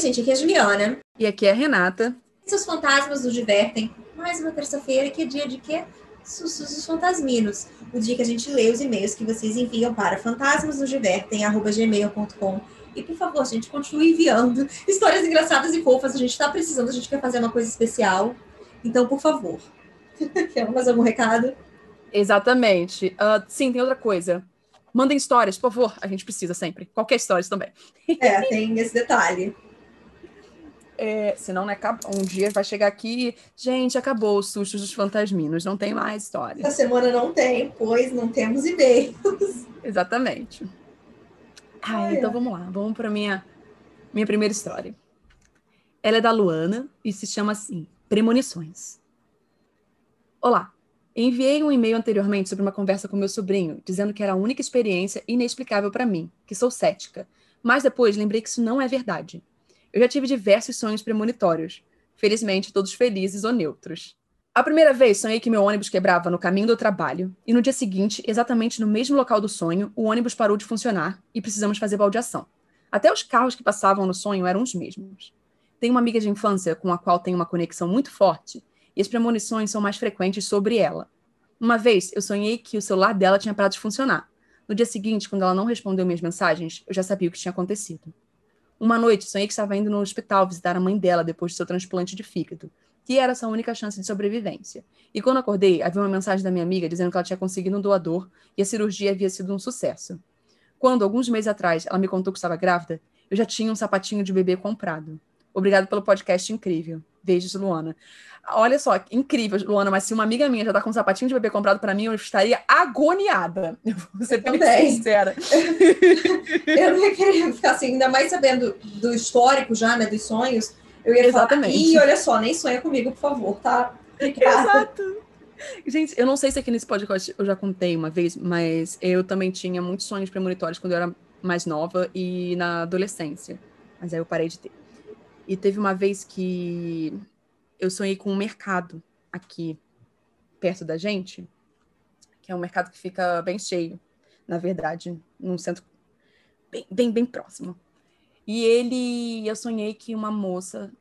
gente, aqui é a Juliana. E aqui é a Renata. Seus fantasmas nos divertem. Mais uma terça-feira, que é dia de quê? Sussus dos Fantasminos. O dia que a gente lê os e-mails que vocês enviam para fantasmasnosdivertem.gmail.com. E, por favor, gente, continue enviando histórias engraçadas e fofas. A gente está precisando, a gente quer fazer uma coisa especial. Então, por favor. Quer mais algum recado? Exatamente. Uh, sim, tem outra coisa. Mandem histórias, por favor. A gente precisa sempre. Qualquer história também. É, tem esse detalhe. É, senão, né, um dia vai chegar aqui, gente, acabou o susto dos fantasminos, não tem mais história. Essa semana não tem, pois não temos e-mails. Exatamente. Ah, então vamos lá, vamos para minha minha primeira história. Ela é da Luana e se chama assim: Premonições. Olá, enviei um e-mail anteriormente sobre uma conversa com meu sobrinho, dizendo que era a única experiência inexplicável para mim, que sou cética. Mas depois lembrei que isso não é verdade. Eu já tive diversos sonhos premonitórios. Felizmente, todos felizes ou neutros. A primeira vez sonhei que meu ônibus quebrava no caminho do trabalho, e no dia seguinte, exatamente no mesmo local do sonho, o ônibus parou de funcionar e precisamos fazer baldeação. Até os carros que passavam no sonho eram os mesmos. Tenho uma amiga de infância com a qual tenho uma conexão muito forte, e as premonições são mais frequentes sobre ela. Uma vez, eu sonhei que o celular dela tinha parado de funcionar. No dia seguinte, quando ela não respondeu minhas mensagens, eu já sabia o que tinha acontecido. Uma noite, sonhei que estava indo no hospital visitar a mãe dela depois do seu transplante de fígado, que era sua única chance de sobrevivência. E quando acordei, havia uma mensagem da minha amiga dizendo que ela tinha conseguido um doador e a cirurgia havia sido um sucesso. Quando, alguns meses atrás, ela me contou que estava grávida, eu já tinha um sapatinho de bebê comprado. Obrigado pelo podcast incrível. Beijos, Luana. Olha só, incrível, Luana, mas se uma amiga minha já tá com um sapatinho de bebê comprado para mim, eu estaria agoniada. Eu vou ser bem sincera. eu não ia querer ficar assim, ainda mais sabendo do histórico já, né, dos sonhos. Eu ia Exatamente. falar, e olha só, nem sonha comigo, por favor, tá? Exato. Gente, eu não sei se aqui nesse podcast eu já contei uma vez, mas eu também tinha muitos sonhos premonitórios quando eu era mais nova e na adolescência. Mas aí eu parei de ter. E teve uma vez que eu sonhei com um mercado aqui perto da gente, que é um mercado que fica bem cheio, na verdade, num centro bem, bem, bem próximo. E ele, eu sonhei que uma moça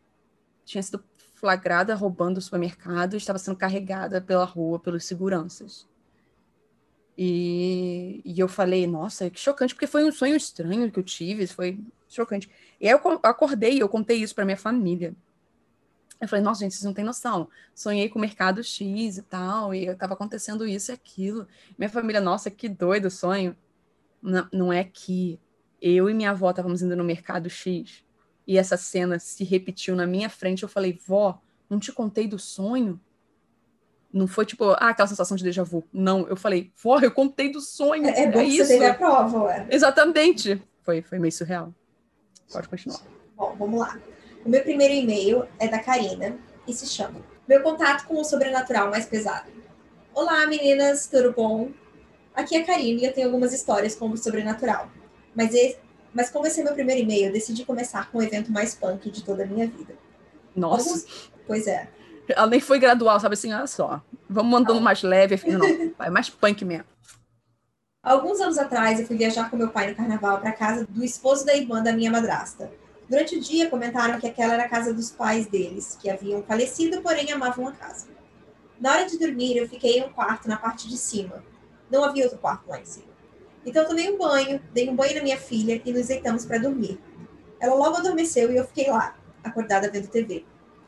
tinha sido flagrada roubando o supermercado e estava sendo carregada pela rua pelos seguranças. E, e eu falei, nossa, que chocante, porque foi um sonho estranho que eu tive, foi chocante. E aí eu acordei, eu contei isso para minha família. Eu falei, nossa, gente, vocês não têm noção. Sonhei com o mercado X e tal, e estava acontecendo isso e aquilo. Minha família, nossa, que doido o sonho. Não, não é que eu e minha avó estávamos indo no mercado X e essa cena se repetiu na minha frente. Eu falei, vó, não te contei do sonho? Não foi tipo, ah, aquela sensação de déjà vu. Não, eu falei, vó, eu contei do sonho. É, é bom é que isso. você teve a prova, ué. Exatamente. Foi, foi meio surreal. Pode continuar. Bom, vamos lá. O meu primeiro e-mail é da Karina e se chama Meu contato com o sobrenatural mais pesado. Olá, meninas, tudo bom? Aqui é a Karina e eu tenho algumas histórias como sobrenatural. Mas, esse, mas como esse é meu primeiro e-mail, eu decidi começar com o evento mais punk de toda a minha vida. Nossa. Alguns... Pois é. Ela nem foi gradual, sabe assim, olha só. Vamos mandando não. mais leve, não, vai mais punk mesmo. Alguns anos atrás, eu fui viajar com meu pai no carnaval para casa do esposo da irmã da minha madrasta. Durante o dia, comentaram que aquela era a casa dos pais deles, que haviam falecido, porém amavam a casa. Na hora de dormir, eu fiquei em um quarto na parte de cima. Não havia outro quarto lá em cima. Então, tomei um banho, dei um banho na minha filha e nos deitamos para dormir. Ela logo adormeceu e eu fiquei lá, acordada vendo TV.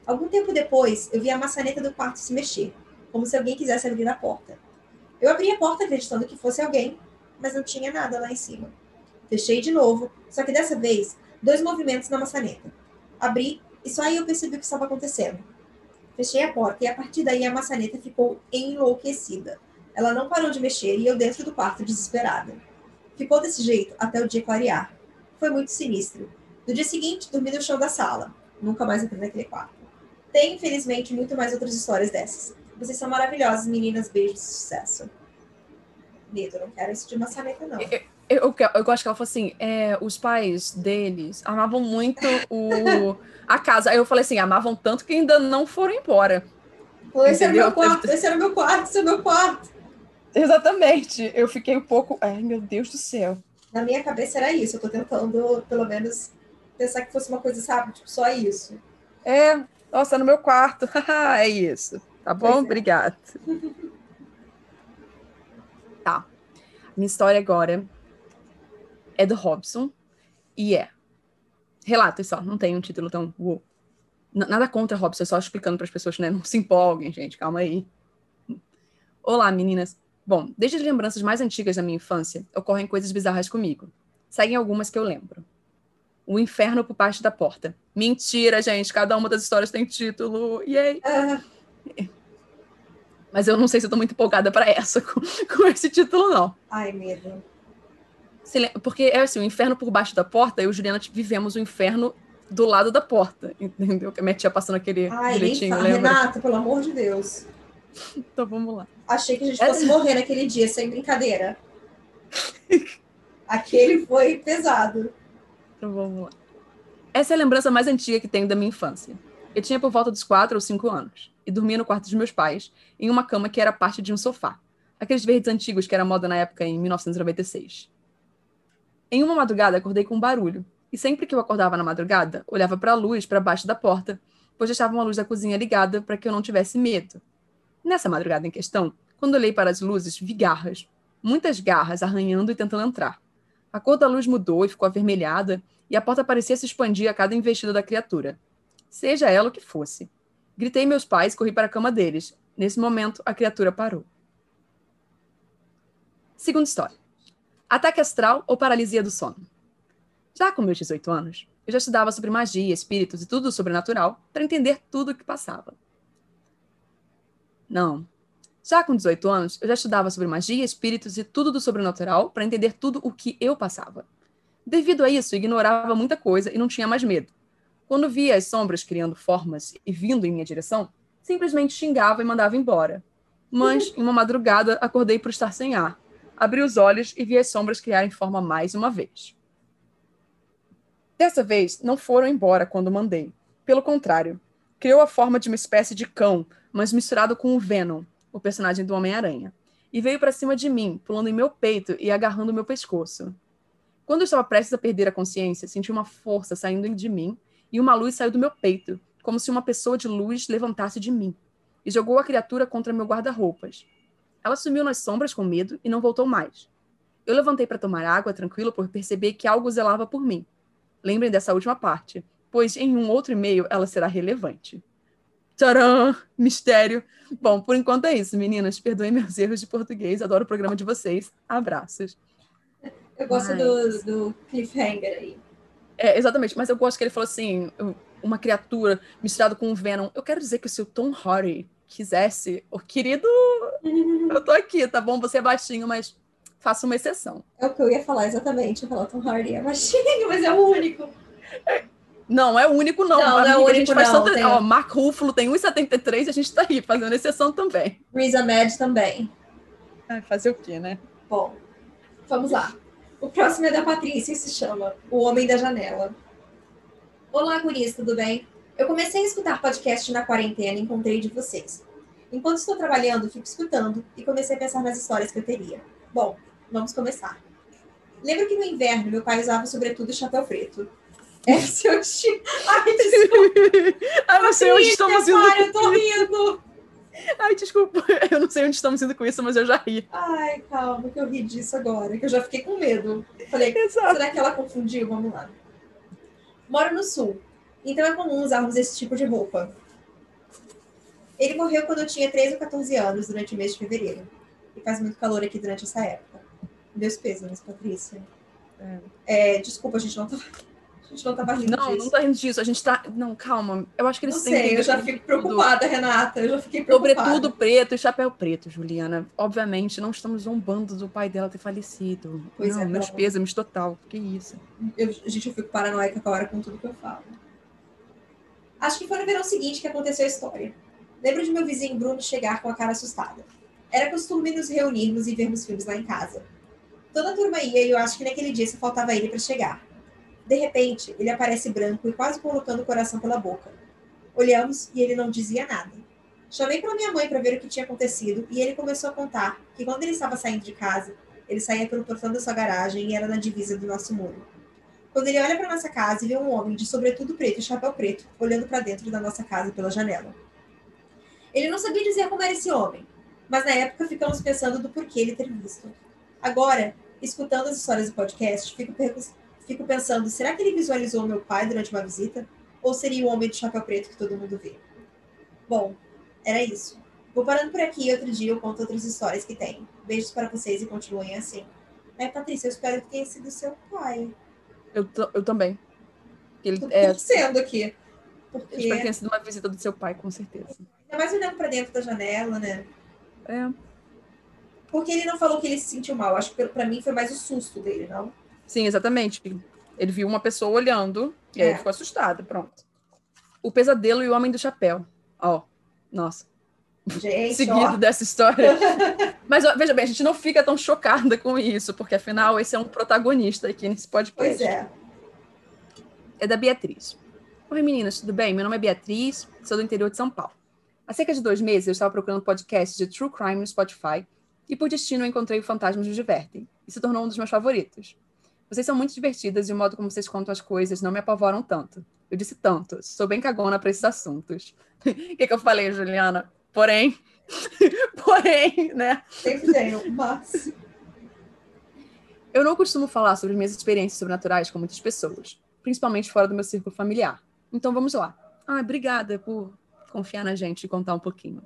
Algum tempo depois, eu vi a maçaneta do quarto se mexer, como se alguém quisesse abrir a porta. Eu abri a porta acreditando que fosse alguém, mas não tinha nada lá em cima. Fechei de novo, só que dessa vez dois movimentos na maçaneta. Abri e só aí eu percebi o que estava acontecendo. Fechei a porta e a partir daí a maçaneta ficou enlouquecida. Ela não parou de mexer e eu dentro do quarto desesperada. Ficou desse jeito até o dia clarear. Foi muito sinistro. No dia seguinte, dormi no chão da sala. Nunca mais entrei naquele quarto. Tem, infelizmente, muito mais outras histórias dessas. Vocês são maravilhosas, meninas. Beijos, sucesso. Medo, não quero isso de maçaneta, não. Eu, eu, eu gosto que ela falou assim: é, os pais deles amavam muito o, a casa. Aí eu falei assim: amavam tanto que ainda não foram embora. esse era meu quarto, esse era meu quarto, esse é meu quarto. Exatamente. Eu fiquei um pouco. Ai, meu Deus do céu. Na minha cabeça era isso. Eu tô tentando, pelo menos, pensar que fosse uma coisa, sabe? Tipo, só isso. É, nossa, no meu quarto. é isso. Tá bom? É. Obrigada. tá. Minha história agora é do Robson e é. Relatos só, não tem um título tão. Uou. Nada contra Robson, é só explicando para as pessoas, né? Não se empolguem, gente, calma aí. Olá, meninas. Bom, desde as lembranças mais antigas da minha infância, ocorrem coisas bizarras comigo. Seguem algumas que eu lembro. O inferno por baixo da porta. Mentira, gente. Cada uma das histórias tem título. Yay! Ah. Mas eu não sei se eu tô muito empolgada para essa, com, com, esse título, não. Ai, medo. Porque é assim, o inferno por baixo da porta, eu e Juliana vivemos o inferno do lado da porta, entendeu? Que a minha tia passando aquele Ai, bilhetinho, lembra? Renata, pelo amor de Deus. então vamos lá. Achei que a gente é fosse é... morrer naquele dia, sem brincadeira. Aquele foi pesado. Então vamos lá. Essa é a lembrança mais antiga que tenho da minha infância. Eu tinha por volta dos quatro ou cinco anos e dormia no quarto dos meus pais, em uma cama que era parte de um sofá. Aqueles verdes antigos que era moda na época em 1996. Em uma madrugada acordei com um barulho, e sempre que eu acordava na madrugada, olhava para a luz para baixo da porta, pois deixava uma luz da cozinha ligada para que eu não tivesse medo. Nessa madrugada em questão, quando olhei para as luzes, vi garras, muitas garras arranhando e tentando entrar. A cor da luz mudou e ficou avermelhada, e a porta parecia se expandir a cada investida da criatura. Seja ela o que fosse. Gritei meus pais corri para a cama deles. Nesse momento, a criatura parou. Segunda história. Ataque astral ou paralisia do sono. Já com meus 18 anos, eu já estudava sobre magia, espíritos e tudo do sobrenatural para entender tudo o que passava. Não, já com 18 anos, eu já estudava sobre magia, espíritos e tudo do sobrenatural para entender tudo o que eu passava. Devido a isso, ignorava muita coisa e não tinha mais medo. Quando via as sombras criando formas e vindo em minha direção, simplesmente xingava e mandava embora. Mas, em uma madrugada, acordei por estar sem ar. Abri os olhos e vi as sombras criarem forma mais uma vez. Dessa vez, não foram embora quando mandei. Pelo contrário, criou a forma de uma espécie de cão, mas misturado com o Venom, o personagem do Homem-Aranha, e veio para cima de mim, pulando em meu peito e agarrando meu pescoço. Quando eu estava prestes a perder a consciência, senti uma força saindo de mim e uma luz saiu do meu peito, como se uma pessoa de luz levantasse de mim, e jogou a criatura contra meu guarda-roupas. Ela sumiu nas sombras com medo e não voltou mais. Eu levantei para tomar água, tranquilo, por perceber que algo zelava por mim. Lembrem dessa última parte, pois em um outro e-mail ela será relevante. Tcharam! Mistério. Bom, por enquanto é isso, meninas. Perdoem meus erros de português. Adoro o programa de vocês. Abraços. Eu gosto mas... do, do cliffhanger aí. É, exatamente. Mas eu gosto que ele falou assim: uma criatura misturada com um Venom. Eu quero dizer que se o Tom Hardy quisesse, o querido, eu tô aqui, tá bom? Você é baixinho, mas faça uma exceção. É o que eu ia falar exatamente. Eu falar Tom Hardy é baixinho, mas é o único. É, não, é o único, não. Não, não é o único, a gente faz não. Tem... Ó, Mark Ruffalo tem 1,73 e a gente tá aí fazendo exceção também. Riz Ahmed também. Fazer o quê, né? Bom, vamos lá. O próximo é da Patrícia e se chama O Homem da Janela. Olá, gurias, tudo bem? Eu comecei a escutar podcast na quarentena e encontrei de vocês. Enquanto estou trabalhando, fico escutando e comecei a pensar nas histórias que eu teria. Bom, vamos começar. Lembro que no inverno meu pai usava sobretudo chapéu preto. É seu destino. Ai, desculpa. Ai, não sei onde estamos indo. Para, eu tô rindo. Ai, desculpa. Eu não sei onde estamos indo com isso, mas eu já ri. Ai, calma, que eu ri disso agora, que eu já fiquei com medo. Falei, Exato. será que ela confundiu? Vamos lá. Moro no sul, então é comum usarmos esse tipo de roupa. Ele morreu quando eu tinha 13 ou 14 anos, durante o mês de fevereiro. E faz muito calor aqui durante essa época. Deus pêsames, Patrícia. É. É, desculpa, a gente não tá a gente não tava rindo não, disso. Não, não tá rindo disso. A gente tá. Não, calma. Eu acho que eles não sei, eu já fico preocupada, Renata. Eu já fiquei preocupada. Sobretudo preto e chapéu preto, Juliana. Obviamente, não estamos zombando do pai dela ter falecido. Pois não, é, meus pêsames total. Que isso. Eu, gente, eu fico paranoica agora com tudo que eu falo. Acho que foi no verão seguinte que aconteceu a história. Lembro de meu vizinho Bruno chegar com a cara assustada. Era costume nos reunirmos e vermos filmes lá em casa. Toda a turma ia e eu acho que naquele dia só faltava ele para chegar. De repente, ele aparece branco e quase colocando o coração pela boca. Olhamos e ele não dizia nada. Chamei para minha mãe para ver o que tinha acontecido e ele começou a contar que quando ele estava saindo de casa, ele saía pelo portão da sua garagem e era na divisa do nosso muro. quando ele olha para nossa casa e vê um homem de sobretudo preto e chapéu preto olhando para dentro da nossa casa pela janela. Ele não sabia dizer como era esse homem, mas na época ficamos pensando do porquê ele ter visto. Agora, escutando as histórias do podcast, fico, fico pensando: será que ele visualizou meu pai durante uma visita? Ou seria o homem de chapéu preto que todo mundo vê? Bom, era isso. Vou parando por aqui e outro dia eu conto outras histórias que tem. Beijos para vocês e continuem assim. É, Patrícia, eu espero que tenha sido seu pai. Eu, eu também. Ele, Tô é, torcendo aqui. Porque... Eu espero que tenha sido uma visita do seu pai, com certeza. Ainda mais olhando para dentro da janela, né? É. Porque ele não falou que ele se sentiu mal. Acho que para mim foi mais o susto dele, não? Sim, exatamente. Ele viu uma pessoa olhando e aí é. ficou assustado. Pronto. O pesadelo e o homem do chapéu. Ó, nossa. Gente, Seguido ó. dessa história. Mas ó, veja bem, a gente não fica tão chocada com isso, porque afinal esse é um protagonista aqui nesse podcast. Pois é. É da Beatriz. Oi meninas, tudo bem? Meu nome é Beatriz, sou do interior de São Paulo. Há cerca de dois meses eu estava procurando podcasts de True Crime no Spotify e por destino eu encontrei o Fantasmas nos Divertem e se tornou um dos meus favoritos. Vocês são muito divertidas e o modo como vocês contam as coisas não me apavoram tanto. Eu disse tanto, sou bem cagona para esses assuntos. O que, que eu falei, Juliana? Porém, porém, né? Sempre tenho, mas. Eu não costumo falar sobre minhas experiências sobrenaturais com muitas pessoas, principalmente fora do meu círculo familiar. Então vamos lá. Ah, obrigada por confiar na gente e contar um pouquinho.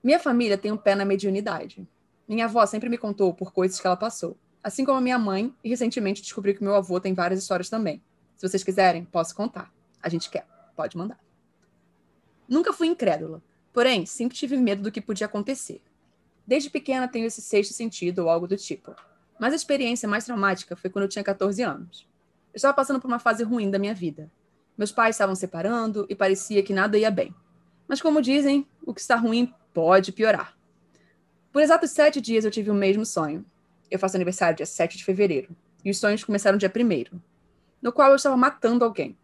Minha família tem um pé na mediunidade. Minha avó sempre me contou por coisas que ela passou, assim como a minha mãe, e recentemente descobri que meu avô tem várias histórias também. Se vocês quiserem, posso contar. A gente quer, pode mandar. Nunca fui incrédula, porém, sempre tive medo do que podia acontecer. Desde pequena tenho esse sexto sentido ou algo do tipo. Mas a experiência mais traumática foi quando eu tinha 14 anos. Eu estava passando por uma fase ruim da minha vida. Meus pais estavam separando e parecia que nada ia bem. Mas como dizem, o que está ruim pode piorar. Por exatos sete dias eu tive o mesmo sonho. Eu faço aniversário dia 7 de fevereiro. E os sonhos começaram dia 1 no qual eu estava matando alguém.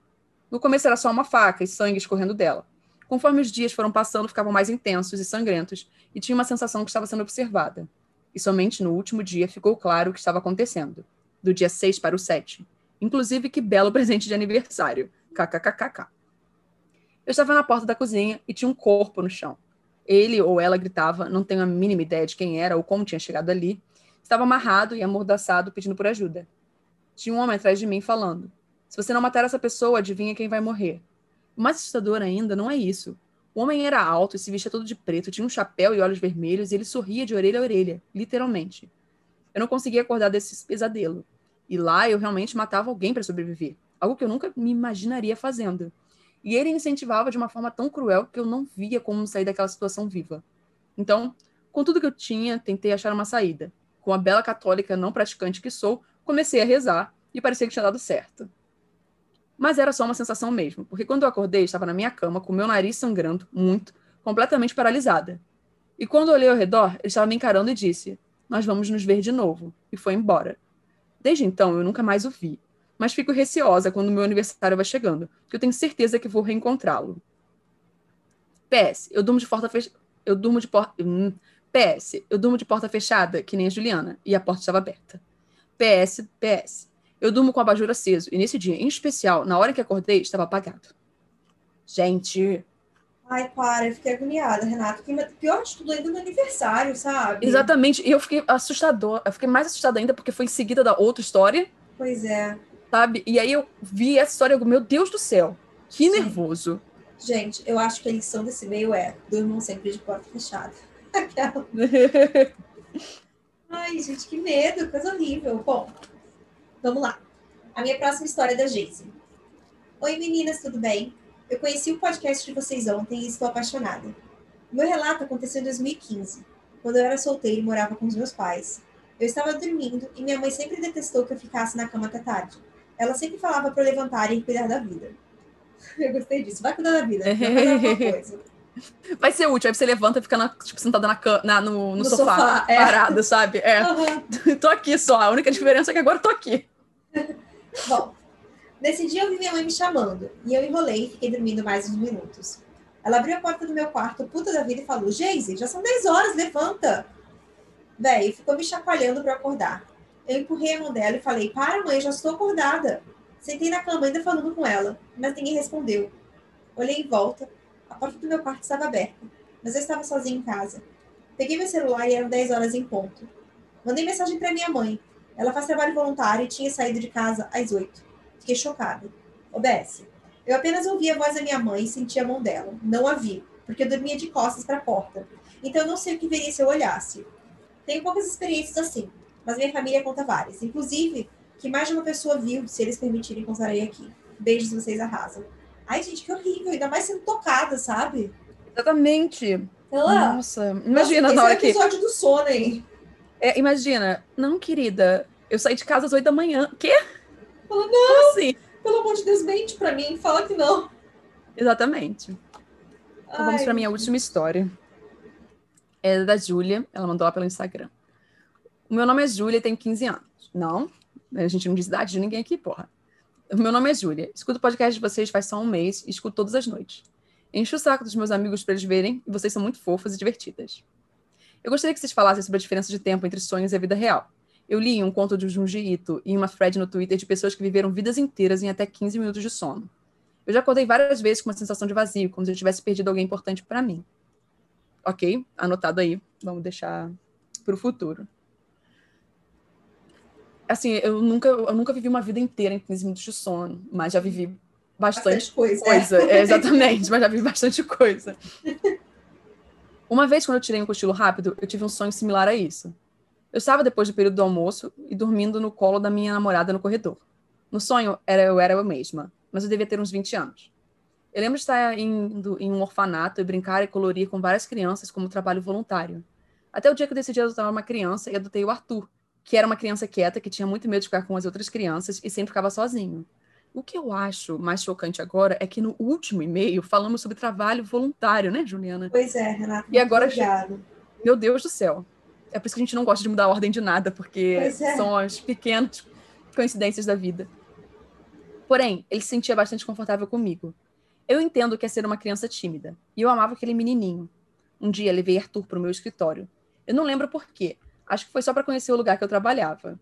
No começo era só uma faca e sangue escorrendo dela. Conforme os dias foram passando, ficavam mais intensos e sangrentos, e tinha uma sensação que estava sendo observada. E somente no último dia ficou claro o que estava acontecendo. Do dia 6 para o 7. Inclusive, que belo presente de aniversário. KKKKK. Eu estava na porta da cozinha e tinha um corpo no chão. Ele ou ela gritava, não tenho a mínima ideia de quem era ou como tinha chegado ali. Estava amarrado e amordaçado, pedindo por ajuda. Tinha um homem atrás de mim falando: Se você não matar essa pessoa, adivinha quem vai morrer. O mais assustador ainda não é isso. O homem era alto e se vestia todo de preto, tinha um chapéu e olhos vermelhos, e ele sorria de orelha a orelha, literalmente. Eu não conseguia acordar desse pesadelo. E lá eu realmente matava alguém para sobreviver, algo que eu nunca me imaginaria fazendo. E ele incentivava de uma forma tão cruel que eu não via como sair daquela situação viva. Então, com tudo que eu tinha, tentei achar uma saída. Com a bela católica não praticante que sou, comecei a rezar e parecia que tinha dado certo. Mas era só uma sensação mesmo, porque quando eu acordei, estava na minha cama, com meu nariz sangrando muito, completamente paralisada. E quando olhei ao redor, ele estava me encarando e disse: Nós vamos nos ver de novo. E foi embora. Desde então, eu nunca mais o vi. Mas fico receosa quando meu aniversário vai chegando, porque eu tenho certeza que vou reencontrá-lo. PS, eu durmo de porta fechada. Eu durmo de porta. Hum. PS, eu durmo de porta fechada, que nem a Juliana, e a porta estava aberta. PS, PS. Eu durmo com o abajur aceso, e nesse dia, em especial, na hora que acordei, estava apagado. Gente. Ai, para, eu fiquei agoniada, Renato. Pior de tudo ainda no aniversário, sabe? Exatamente. E eu fiquei assustador. Eu fiquei mais assustada ainda porque foi em seguida da outra história. Pois é. Sabe? E aí eu vi essa história e meu Deus do céu, que Sim. nervoso. Gente, eu acho que a lição desse meio é durmam sempre de porta fechada. Aquela. Ai, gente, que medo, coisa horrível. Bom, vamos lá. A minha próxima história é da Geise. Oi, meninas, tudo bem? Eu conheci o podcast de vocês ontem e estou apaixonada. Meu relato aconteceu em 2015, quando eu era solteira e morava com os meus pais. Eu estava dormindo e minha mãe sempre detestou que eu ficasse na cama até tarde. Ela sempre falava para levantar e cuidar da vida. Eu gostei disso. Vai cuidar da vida. Vai fazer alguma coisa. Vai ser útil. Aí você levanta e fica na, tipo, sentada na, na no, no, no, sofá, sofá é. parada, sabe? É. Uhum. tô aqui só. A única diferença é que agora eu tô aqui. Bom, nesse dia eu vi minha mãe me chamando. E eu enrolei e fiquei dormindo mais uns minutos. Ela abriu a porta do meu quarto, puta da vida, e falou: Geise, já são 10 horas, levanta. Véi, ficou me chacoalhando para acordar. Eu empurrei a mão dela e falei: Para, mãe, já estou acordada. Sentei na cama ainda falando com ela, mas ninguém respondeu. Olhei em volta. A porta do meu quarto estava aberta, mas eu estava sozinha em casa. Peguei meu celular e eram 10 horas em ponto. Mandei mensagem para minha mãe. Ela faz trabalho voluntário e tinha saído de casa às 8. Fiquei chocada. OBS. Eu apenas ouvi a voz da minha mãe e senti a mão dela. Não a vi, porque eu dormia de costas para a porta. Então eu não sei o que veria se eu olhasse. Tenho poucas experiências assim, mas minha família conta várias. Inclusive, que mais de uma pessoa viu, se eles permitirem, contarei aqui. Beijos, vocês arrasam. Ai, gente, que horrível. Ainda mais sendo tocada, sabe? Exatamente. Ela... Nossa, imagina Nossa, na hora é o episódio do sono, hein? É, imagina. Não, querida. Eu saí de casa às oito da manhã. Quê? Fala, não. assim? Pelo amor de Deus, mente pra mim. Fala que não. Exatamente. Então vamos pra minha última história. É da Júlia. Ela mandou lá pelo Instagram. O meu nome é Júlia e tenho 15 anos. Não, a gente não diz idade de ninguém aqui, porra. Meu nome é Júlia. Escuto o podcast de vocês faz só um mês e escuto todas as noites. Encho o saco dos meus amigos para eles verem e vocês são muito fofas e divertidas. Eu gostaria que vocês falassem sobre a diferença de tempo entre sonhos e a vida real. Eu li um conto de Junji Ito e uma thread no Twitter de pessoas que viveram vidas inteiras em até 15 minutos de sono. Eu já acordei várias vezes com uma sensação de vazio, como se eu tivesse perdido alguém importante para mim. Ok, anotado aí. Vamos deixar para o futuro assim, eu nunca, eu nunca vivi uma vida inteira em 15 minutos de sono, mas já vivi bastante, bastante coisa. coisa. É. exatamente, mas já vivi bastante coisa. Uma vez, quando eu tirei um cochilo rápido, eu tive um sonho similar a isso. Eu estava depois do período do almoço e dormindo no colo da minha namorada no corredor. No sonho, era, eu era eu mesma, mas eu devia ter uns 20 anos. Eu lembro de estar indo em um orfanato e brincar e colorir com várias crianças como trabalho voluntário. Até o dia que eu decidi adotar uma criança e adotei o Arthur, que era uma criança quieta, que tinha muito medo de ficar com as outras crianças e sempre ficava sozinho. O que eu acho mais chocante agora é que no último e-mail falamos sobre trabalho voluntário, né, Juliana? Pois é, Renata. E agora, obrigado. meu Deus do céu. É por isso que a gente não gosta de mudar a ordem de nada, porque é. são as pequenas coincidências da vida. Porém, ele se sentia bastante confortável comigo. Eu entendo que é ser uma criança tímida, e eu amava aquele menininho. Um dia levei Arthur para o meu escritório. Eu não lembro por quê, Acho que foi só para conhecer o lugar que eu trabalhava.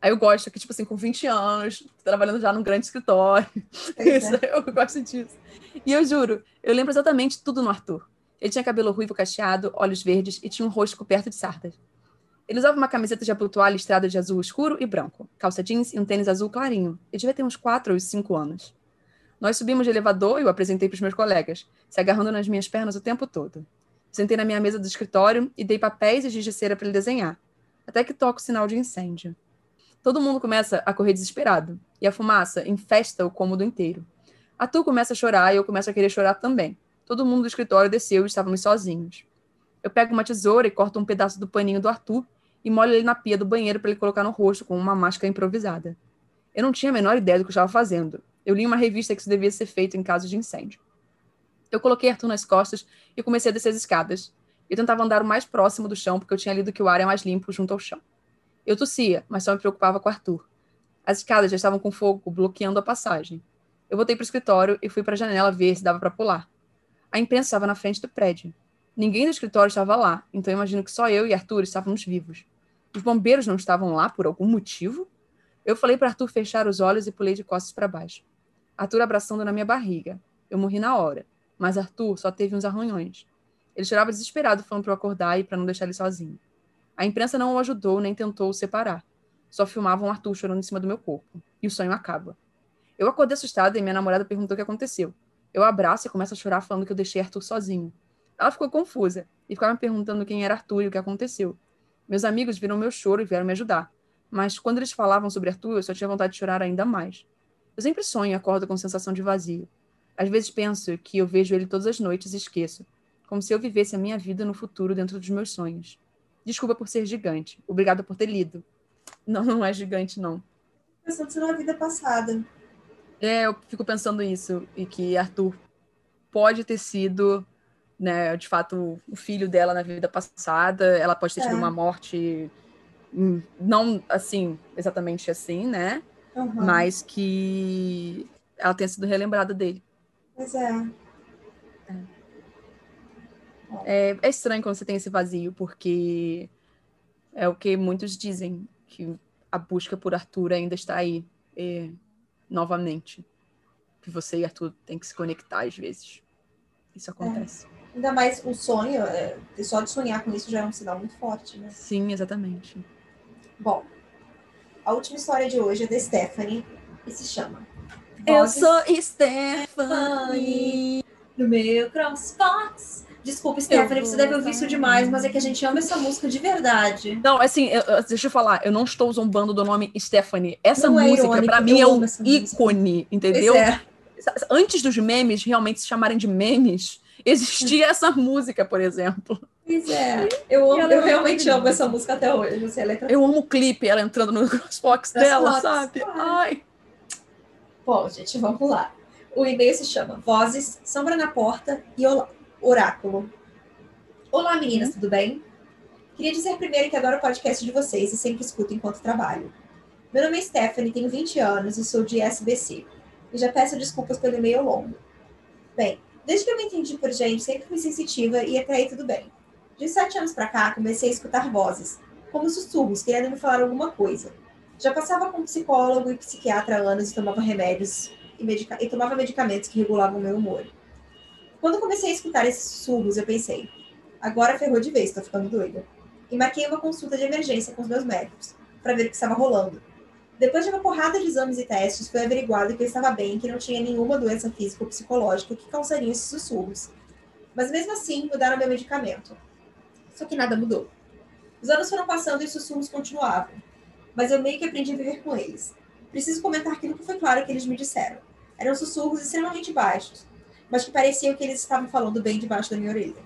Aí eu gosto que, tipo assim, com 20 anos, trabalhando já num grande escritório. Isso, é. Eu gosto disso. E eu juro, eu lembro exatamente tudo no Arthur. Ele tinha cabelo ruivo cacheado, olhos verdes e tinha um rosto coberto de sardas. Ele usava uma camiseta de abotoar listrada de azul escuro e branco, calça jeans e um tênis azul clarinho. Ele devia ter uns 4 ou 5 anos. Nós subimos de elevador e eu apresentei para os meus colegas, se agarrando nas minhas pernas o tempo todo. Sentei na minha mesa do escritório e dei papéis e giz de cera para ele desenhar até que toca o sinal de incêndio. Todo mundo começa a correr desesperado, e a fumaça infesta o cômodo inteiro. A Tu começa a chorar e eu começo a querer chorar também. Todo mundo do escritório desceu e estávamos sozinhos. Eu pego uma tesoura e corto um pedaço do paninho do Arthur e molho ele na pia do banheiro para ele colocar no rosto com uma máscara improvisada. Eu não tinha a menor ideia do que eu estava fazendo. Eu li uma revista que isso devia ser feito em caso de incêndio. Eu coloquei Arthur nas costas e comecei a descer as escadas. Eu tentava andar o mais próximo do chão, porque eu tinha lido que o ar é mais limpo junto ao chão. Eu tossia, mas só me preocupava com Arthur. As escadas já estavam com fogo, bloqueando a passagem. Eu voltei para o escritório e fui para a janela ver se dava para pular. A imprensa estava na frente do prédio. Ninguém do escritório estava lá, então eu imagino que só eu e Arthur estávamos vivos. Os bombeiros não estavam lá por algum motivo? Eu falei para Arthur fechar os olhos e pulei de costas para baixo. Arthur abraçando na minha barriga. Eu morri na hora, mas Arthur só teve uns arranhões. Ele chorava desesperado, falando para eu acordar e para não deixar ele sozinho. A imprensa não o ajudou nem tentou o separar. Só filmavam Arthur chorando em cima do meu corpo. E o sonho acaba. Eu acordei assustada e minha namorada perguntou o que aconteceu. Eu abraço e começo a chorar falando que eu deixei Arthur sozinho. Ela ficou confusa e ficava me perguntando quem era Arthur e o que aconteceu. Meus amigos viram meu choro e vieram me ajudar. Mas quando eles falavam sobre Arthur, eu só tinha vontade de chorar ainda mais. Eu sempre sonho e acordo com sensação de vazio. Às vezes penso que eu vejo ele todas as noites e esqueço como se eu vivesse a minha vida no futuro dentro dos meus sonhos. Desculpa por ser gigante. Obrigada por ter lido. Não, não é gigante, não. Pensando na vida passada. É, eu fico pensando isso. E que Arthur pode ter sido, né, de fato, o filho dela na vida passada. Ela pode ter tido é. uma morte, hum, não assim, exatamente assim, né? Uhum. Mas que ela tenha sido relembrada dele. Pois é. É, é estranho quando você tem esse vazio, porque é o que muitos dizem, que a busca por Arthur ainda está aí, é, novamente. Que você e Arthur têm que se conectar às vezes. Isso acontece. É. Ainda mais o sonho, é, só de sonhar com isso já é um sinal muito forte, né? Sim, exatamente. Bom, a última história de hoje é da Stephanie e se chama Eu sou Stephanie no meu crossbox. Desculpa, Stephanie, você deve ouvir isso demais, mas é que a gente ama essa música de verdade. Não, assim, eu, deixa eu falar, eu não estou zombando do nome Stephanie. Essa não é música, é para mim, é um ícone, música. entendeu? É. Antes dos memes realmente se chamarem de memes, existia essa música, por exemplo. Pois é, eu, amo, eu é realmente amo essa música até hoje. Assim, letra... Eu amo o clipe, ela entrando no crossbox dela, fotos, sabe? Ai. Bom, gente, vamos lá. O e-mail se chama Vozes, Sombra na Porta e Oráculo. Olá, meninas, tudo bem? Queria dizer primeiro que adoro o podcast de vocês e sempre escuto enquanto trabalho. Meu nome é Stephanie, tenho 20 anos e sou de SBC. E já peço desculpas pelo e-mail longo. Bem, desde que eu me entendi por gente, sempre fui sensitiva e até aí tudo bem. De sete anos para cá, comecei a escutar vozes, como sussurros, querendo me falar alguma coisa. Já passava com psicólogo e psiquiatra há anos e tomava remédios e, medica e tomava medicamentos que regulavam o meu humor. Quando comecei a escutar esses sussurros, eu pensei, agora ferrou de vez, estou ficando doida. E marquei uma consulta de emergência com os meus médicos, para ver o que estava rolando. Depois de uma porrada de exames e testes, foi averiguado que eu estava bem que não tinha nenhuma doença física ou psicológica que causaria esses sussurros. Mas mesmo assim, mudaram meu medicamento. Só que nada mudou. Os anos foram passando e os sussurros continuavam. Mas eu meio que aprendi a viver com eles. Preciso comentar que nunca foi claro que eles me disseram. Eram sussurros extremamente baixos, mas que pareciam que eles estavam falando bem debaixo da minha orelha.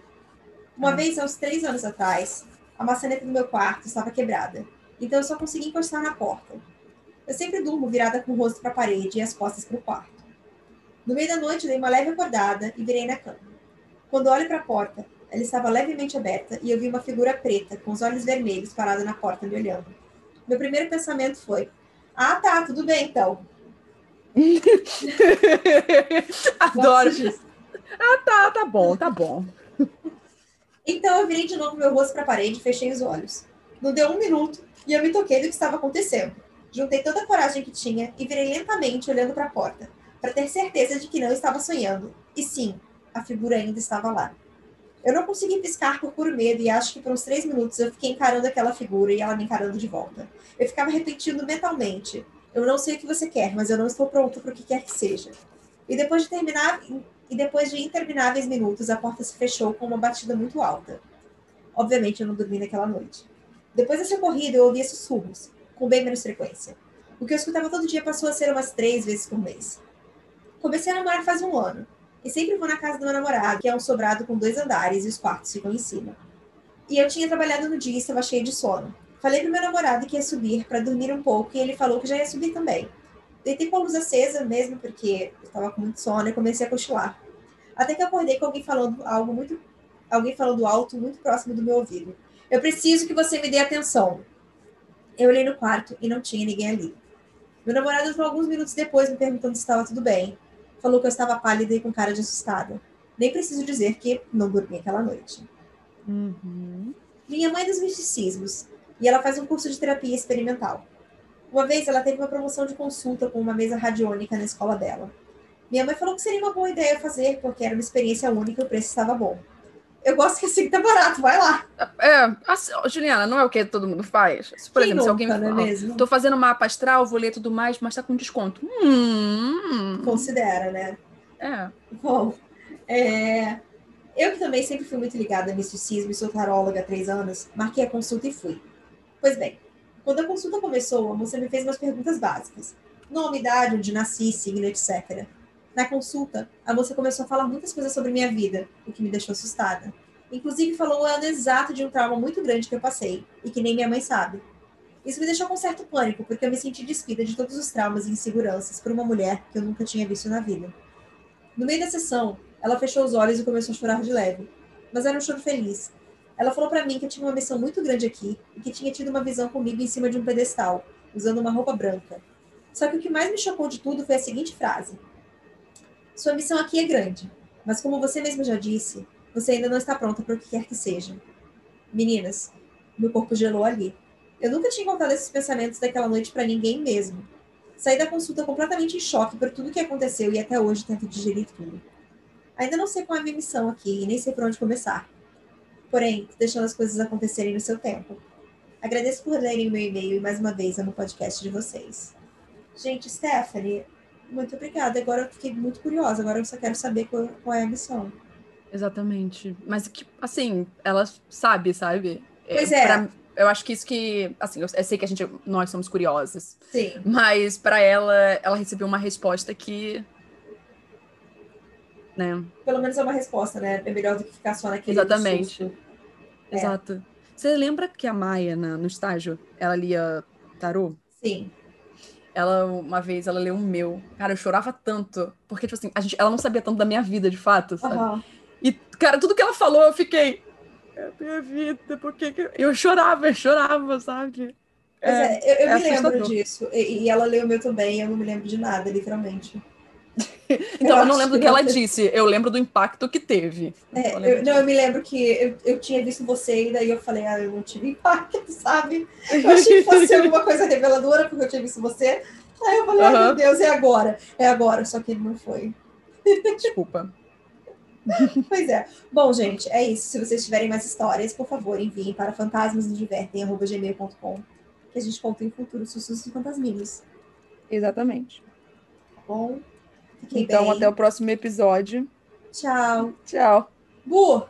Uma hum. vez, há uns três anos atrás, a maçaneta do meu quarto estava quebrada, então eu só consegui encostar na porta. Eu sempre durmo virada com o rosto para a parede e as costas para o quarto. No meio da noite, dei uma leve acordada e virei na cama. Quando olho para a porta, ela estava levemente aberta e eu vi uma figura preta, com os olhos vermelhos, parada na porta me olhando. Meu primeiro pensamento foi: Ah, tá, tudo bem então. Adoro. Ah, tá, tá bom, tá bom. Então eu virei de novo meu rosto para a parede e fechei os olhos. Não deu um minuto e eu me toquei do que estava acontecendo. Juntei toda a coragem que tinha e virei lentamente olhando para a porta, para ter certeza de que não estava sonhando. E sim, a figura ainda estava lá. Eu não consegui piscar por puro medo e acho que por uns três minutos eu fiquei encarando aquela figura e ela me encarando de volta. Eu ficava repetindo mentalmente: Eu não sei o que você quer, mas eu não estou pronto para o que quer que seja. E depois de terminar e depois de intermináveis minutos, a porta se fechou com uma batida muito alta. Obviamente eu não dormi naquela noite. Depois dessa corrida, eu ouvia sussurros, com bem menos frequência. O que eu escutava todo dia passou a ser umas três vezes por mês. Comecei a namorar faz um ano, e sempre vou na casa do meu namorado, que é um sobrado com dois andares e os quartos ficam em cima. E eu tinha trabalhado no dia e estava cheia de sono. Falei pro meu namorado que ia subir para dormir um pouco e ele falou que já ia subir também. Deitei com a luz acesa mesmo porque eu estava com muito sono e comecei a cochilar. Até que acordei com alguém falando algo muito alguém falando alto muito próximo do meu ouvido. Eu preciso que você me dê atenção. Eu olhei no quarto e não tinha ninguém ali. Meu namorado entrou alguns minutos depois me perguntando se estava tudo bem falou que eu estava pálida e com cara de assustada. Nem preciso dizer que não dormi aquela noite. Uhum. Minha mãe dos misticismos, e ela faz um curso de terapia experimental. Uma vez ela teve uma promoção de consulta com uma mesa radiônica na escola dela. Minha mãe falou que seria uma boa ideia fazer, porque era uma experiência única e o preço estava bom. Eu gosto que assim tá barato, vai lá. É, assim, Juliana, não é o que todo mundo faz? Se, por Quem exemplo, nunca, se alguém é mesmo? tô fazendo mapa astral, vou ler tudo mais, mas tá com desconto. Hum. Considera, né? É. Bom, é... eu que também sempre fui muito ligada a misticismo e sou taróloga há três anos, marquei a consulta e fui. Pois bem, quando a consulta começou, a moça me fez umas perguntas básicas. Nome, idade, onde nasci, signo, etc. Na consulta, a moça começou a falar muitas coisas sobre minha vida, o que me deixou assustada. Inclusive, falou o ano exato de um trauma muito grande que eu passei, e que nem minha mãe sabe. Isso me deixou com certo pânico, porque eu me senti despida de todos os traumas e inseguranças por uma mulher que eu nunca tinha visto na vida. No meio da sessão, ela fechou os olhos e começou a chorar de leve. Mas era um choro feliz. Ela falou para mim que eu tinha uma missão muito grande aqui e que tinha tido uma visão comigo em cima de um pedestal, usando uma roupa branca. Só que o que mais me chocou de tudo foi a seguinte frase: sua missão aqui é grande, mas como você mesmo já disse, você ainda não está pronta para o que quer que seja. Meninas, meu corpo gelou ali. Eu nunca tinha contado esses pensamentos daquela noite para ninguém mesmo. Saí da consulta completamente em choque por tudo que aconteceu e até hoje tento digerir tudo. Ainda não sei qual é a minha missão aqui e nem sei por onde começar. Porém, deixando as coisas acontecerem no seu tempo. Agradeço por lerem o meu e-mail e mais uma vez amo o podcast de vocês. Gente, Stephanie, muito obrigada. Agora eu fiquei muito curiosa. Agora eu só quero saber qual, qual é a missão. Exatamente. Mas que, assim, ela sabe, sabe? Pois é. Pra, eu acho que isso que, assim, eu, eu, sei que a gente, nós somos curiosas. Sim. Mas para ela, ela recebeu uma resposta que, né? Pelo menos é uma resposta, né? É melhor do que ficar só naquele Exatamente. É. Exato. Você lembra que a Maia, na, no estágio, ela lia tarô? Sim. Ela, uma vez, ela leu o meu. Cara, eu chorava tanto. Porque, tipo assim, a gente, ela não sabia tanto da minha vida, de fato, sabe? Uhum. E, cara, tudo que ela falou, eu fiquei. É a minha vida, por que Eu chorava, eu chorava, sabe? É, é eu, eu é me lembro disso. E, e, ela leu o meu também, eu não me lembro de nada, literalmente. então, eu, eu não lembro do que ela disse, eu lembro do impacto que teve. É, eu, eu, não, eu me lembro que eu, eu tinha visto você e daí eu falei, ah, eu não tive impacto, sabe? Eu achei que fosse alguma coisa reveladora porque eu tinha visto você. Aí eu falei, uhum. ah, meu Deus, é agora. É agora, só que ele não foi. Desculpa. pois é. Bom, gente, é isso. Se vocês tiverem mais histórias, por favor, enviem para fantasmasnosdivertem.gmail.com que a gente conta em futuros sussurros e fantasminhos. Exatamente. Tá bom? Fiquem então, bem. até o próximo episódio. Tchau. Tchau. Bu!